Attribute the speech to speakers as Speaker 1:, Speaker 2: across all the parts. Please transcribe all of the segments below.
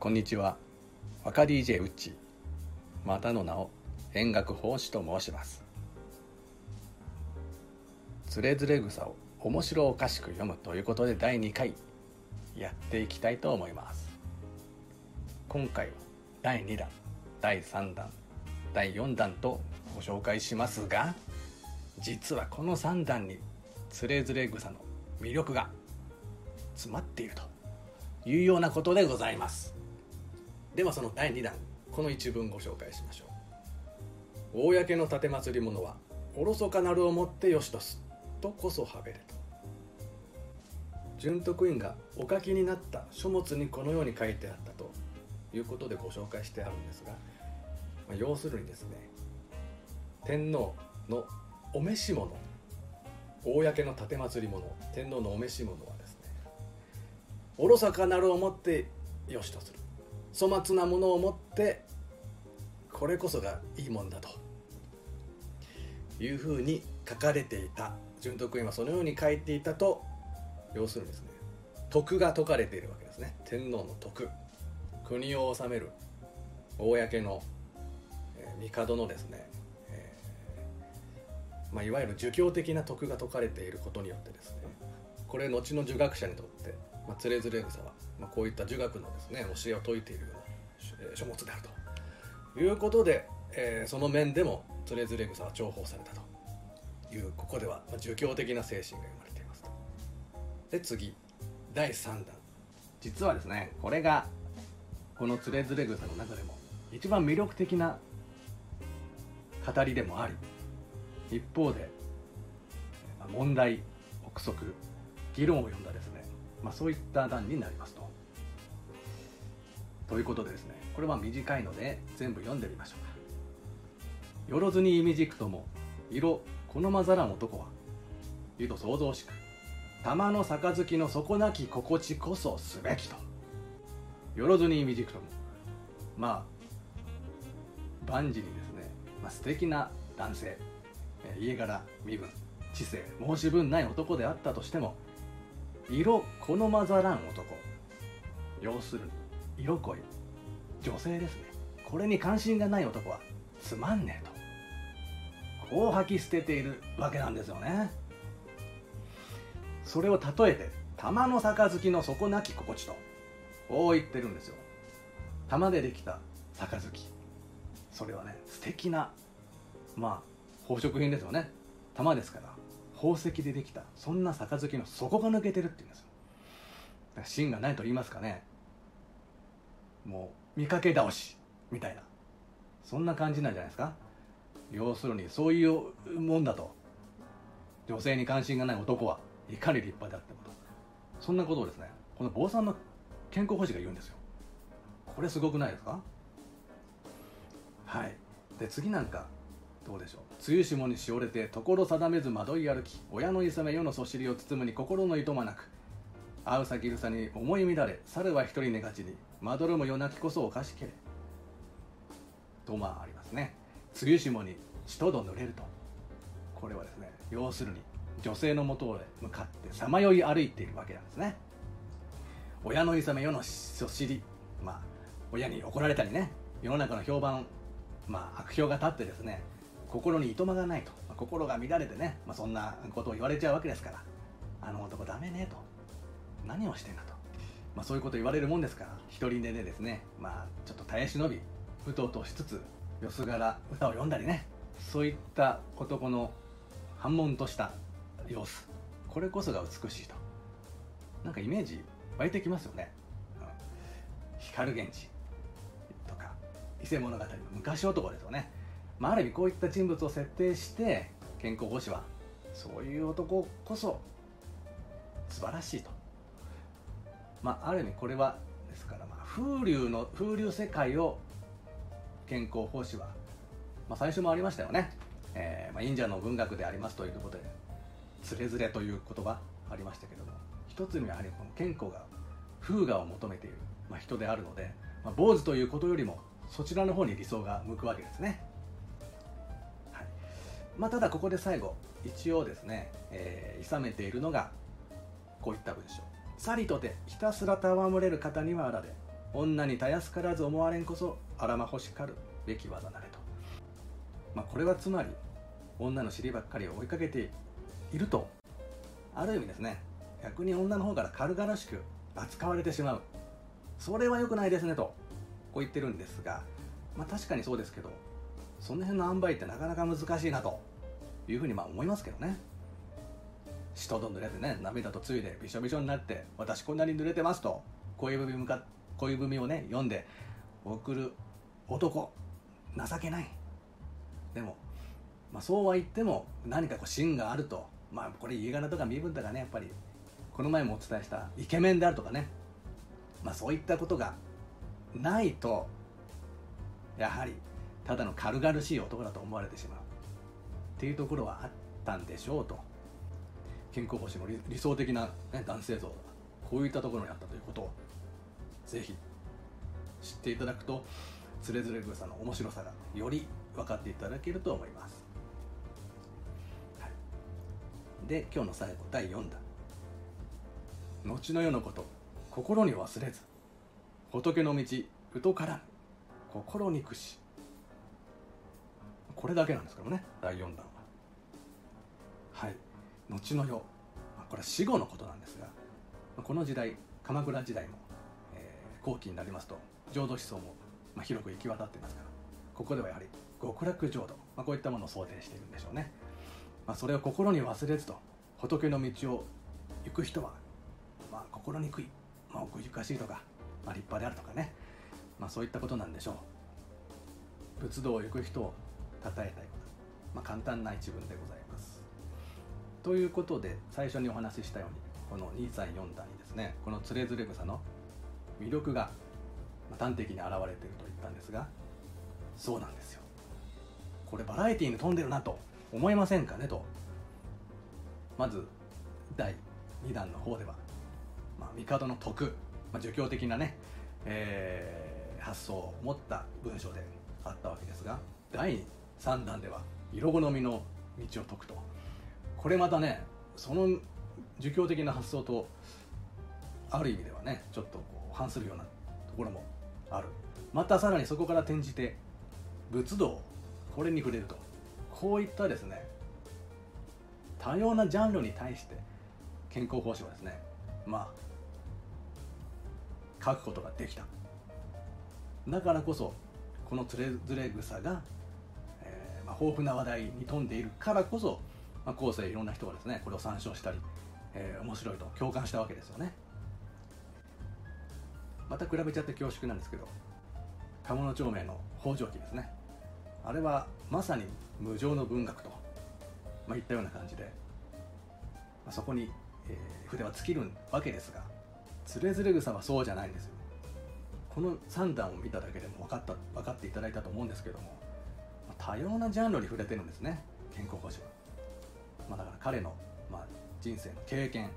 Speaker 1: こんにちは。若 DJ ウッチ。またの名を演楽法師と申します。つれづれ草を面白おかしく読むということで第2回やっていきたいと思います。今回は第2弾第3弾第4弾とご紹介しますが実はこの3弾につれづれ草の魅力が詰まっているというようなことでございます。ではその第2弾この一文ご紹介しましょう。公の奉り物はおろそかなるをもってよしとすとこそはべれと。純徳院がお書きになった書物にこのように書いてあったということでご紹介してあるんですが、まあ、要するにですね天皇のお召し物公の奉り物天皇のお召し物はですねおろそかなるをもってよしとする。粗末なものをもってこれこそがいいもんだと。いうふうに書かれていた。純徳院はそのように書いていたと要するにですね徳が説かれているわけですね。天皇の徳。国を治める。公の、えー、帝のですね、えー、まあ、いわゆる儒教的な徳が説かれていることによってですねこれ後の儒学者にとってまあ、つれづれ草は、まあ、こういった儒学のですね教えを説いているような書物であるということで、えー、その面でもつれづれ草は重宝されたと。いうここでは、まあ、儒教的な精神が生まれていますと。で次。第3弾。実はですねこれがこのつれづれ草の中でも一番魅力的な語りでもあり一方で問題憶測議論を読んだですねまあ、そういった段になりますと。ということでですねこれは短いので全部読んでみましょうか。よろずに意味軸とも色このまざらん男は言うと想像しく玉の杯の底なき心地こそすべきとよろずに意味軸ともまあ万事にですね、まあ、素敵な男性家柄身分知性申し分ない男であったとしても色好まざらん男。要するに色恋。女性ですね。これに関心がない男はつまんねえと。こう吐き捨てているわけなんですよね。それを例えて玉の杯の底なき心地とこう言ってるんですよ。玉でできた杯。それはね素敵なまあ宝飾品ですよね。玉ですから。宝石でできた。そんな杯の底が抜けてるっていうんですよ。芯がないと言いますかね。もう見かけ倒しみたいな。そんな感じなんじゃないですか。要するにそういうもんだと。女性に関心がない男はいかに立派であってもと。そんなことをですねこの坊さんの健康保持が言うんですよ。これすごくないですか？はい。で次なんかどうでしょう。梅雨霜にしおれて所定めず惑い歩き親のいさめ世のそしりを包むに心のいとまなく会う先草に思い乱れ猿は一人寝がちにまどろむ夜泣きこそおかしけれとまあありますね梅雨霜に血とど濡れるとこれはですね要するに女性のもとへ向かってさまよい歩いているわけなんですね親のいさめ世のそしりまあ親に怒られたりね世の中の評判まあ悪評が立ってですね心にいとまがないと、まあ、心が乱れてね、まあ、そんなことを言われちゃうわけですから。あの男ダメねと。何をしてんだと、まあ、そういうこと言われるもんですから。一人寝でですね。まあちょっと耐え忍びうとうとしつつよすがら歌を読んだりね。そういった男の反問とした様子。これこそが美しいと。なんかイメージ湧いてきますよね、うん、光源氏とか伊勢物語の昔男ですよね。まあ、ある意味こういった人物を設定して健康保持はそういう男こそ素晴らしいと、まあ、ある意味これはですから、まあ、風流の風流世界を健康奉仕は、まあ、最初もありましたよね、えーまあ、忍者の文学でありますということで「つれづれ」という言葉ありましたけども一つにはやはりこの健康が風雅を求めている、まあ、人であるので、まあ、坊主ということよりもそちらの方に理想が向くわけですね。まあ、ただここで最後一応ですね、えー、諌めているのがこういった文章「さりとてひたすら戯れる方にはあられ女にたやすからず思われんこそあらま欲しかるべき技なれと、まあ、これはつまり女の尻ばっかりを追いかけているとある意味ですね逆に女の方から軽々しく扱われてしまう。それは良くないですねとこう言ってるんですが、まあ、確かにそうですけどその辺の塩梅ってなかなか難しいなと。いうふうにまあ思いますけどね。血とど濡れてね涙とついでびしょびしょになって私こんなに濡れてますと恋文向か恋文をね読んで送る男情けない。でも、まあ、そうは言っても何かこう芯があるとまあこれ家柄とか身分とかねやっぱりこの前もお伝えしたイケメンであるとかね。まあそういったことがないとやはりただの軽々しい男だと思われてしまう。っていうところはあったんでしょうと。健康保持の理想的な、ね、男性像こういったところにあったということをぜひ知っていただくとつれづれ草の面白さがより分かっていただけると思います、はい、で今日の最後第4弾。後の世のこと心に忘れず。仏の道疎からぬ。心憎し。これだけなんですけどね第4弾後の世。これは死後のことなんですがまこの時代鎌倉時代も、えー、後期になりますと浄土思想も、まあ、広く行き渡っていますからここではやはり極楽浄土、まあ、こういったものを想定しているんでしょうね、まあ、それを心に忘れずと仏の道を行く人は、まあ、心にくい、まあ、奥ゆかしいとか、まあ、立派であるとかね、まあ、そういったことなんでしょう。仏道を行く人を称えたい。こと、まあ、簡単な一文でございます。ということで最初にお話ししたようにこの234段にですねこのつれづれ草の魅力が端的に現れていると言ったんですがそうなんですよ。これバラエティーに富んでるなと思いませんかねと。まず第2弾の方では、まあ、帝の徳、まあ、儒教的なね、えー、発想を持った文章であったわけですが第3弾では色好みの道を解くと。これまたねその儒教的な発想とある意味ではねちょっとこう反するようなところもある。またさらにそこから転じて仏道これに触れるとこういったですね多様なジャンルに対して健康奉仕はですねまあ書くことができた。だからこそこのつれづれ草が、えーまあ、豊富な話題に富んでいるからこそ、まあ、後世いろんな人がですねこれを参照したり、えー、面白いと共感したわけですよね。また比べちゃって恐縮なんですけど鴨の町名の北条記ですね。あれはまさに無常の文学と、まあ、いったような感じで、まあ、そこに、えー、筆は尽きるわけですがつれづれ草はそうじゃないんですよ。この3段を見ただけでも分かった分かっていただいたと思うんですけども、多様なジャンルに触れてるんですね健康保持は、彼の、まあ、人生の経験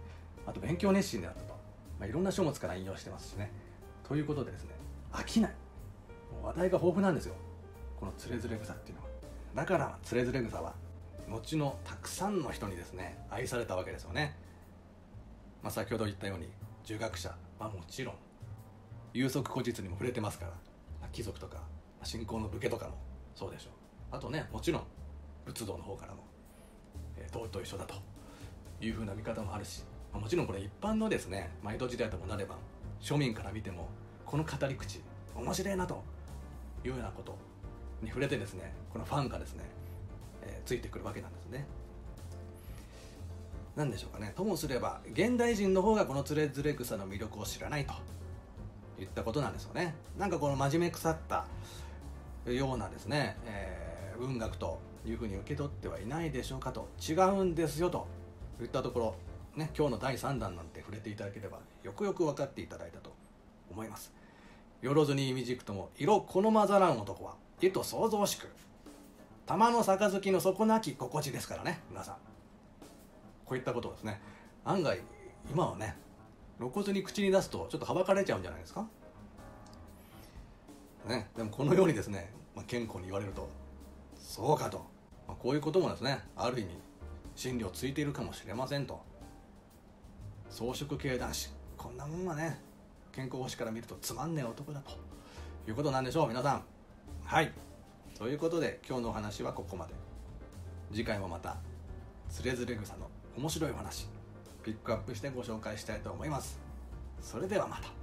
Speaker 1: あと勉強熱心であったと、まあ、いろんな書物から引用してますしね。ということでですね飽きない。話題が豊富なんですよ。このつれづれ草っていうのは。だからつれづれ草は後のたくさんの人にですね愛されたわけですよね、まあ、先ほど言ったように儒学者はもちろん有足古実にも触れてますからま貴族とか信仰の武家とかもそうでしょう。あとねもちろん仏道の方からも、えー、道と一緒だというふうな見方もあるしもちろんこれ一般のですね、まあ、江戸時代ともなれば庶民から見てもこの語り口面白いなというようなことに触れてですねこのファンがですね、えー、ついてくるわけなんですね。何でしょうかね。ともすれば現代人の方がこのつれづれ草の魅力を知らないといったことなんですよね。なんかこの真面目腐ったようなですね、えー、文学というふうに受け取ってはいないでしょうかと違うんですよといったところね今日の第3弾なんて触れていただければよくよく分かっていただいたと思います。よろずにみじくとも色好まざらん男は意と想像しく玉の杯の底なき心地ですからね皆さん。こういったことですね。案外今はね露骨に口に出すとちょっとはばかれちゃうんじゃないですか。ねでもこのようにですね、まあ、健康に言われるとそうかと、まあ、こういうこともですねある意味真理をついているかもしれませんと。装飾系男子こんなもんはね健康星から見るとつまんねえ男だと。いうことなんでしょう皆さん。はい。ということで今日のお話はここまで。次回もまたつれづれ草の面白いお話ピックアップしてご紹介したいと思います。それではまた。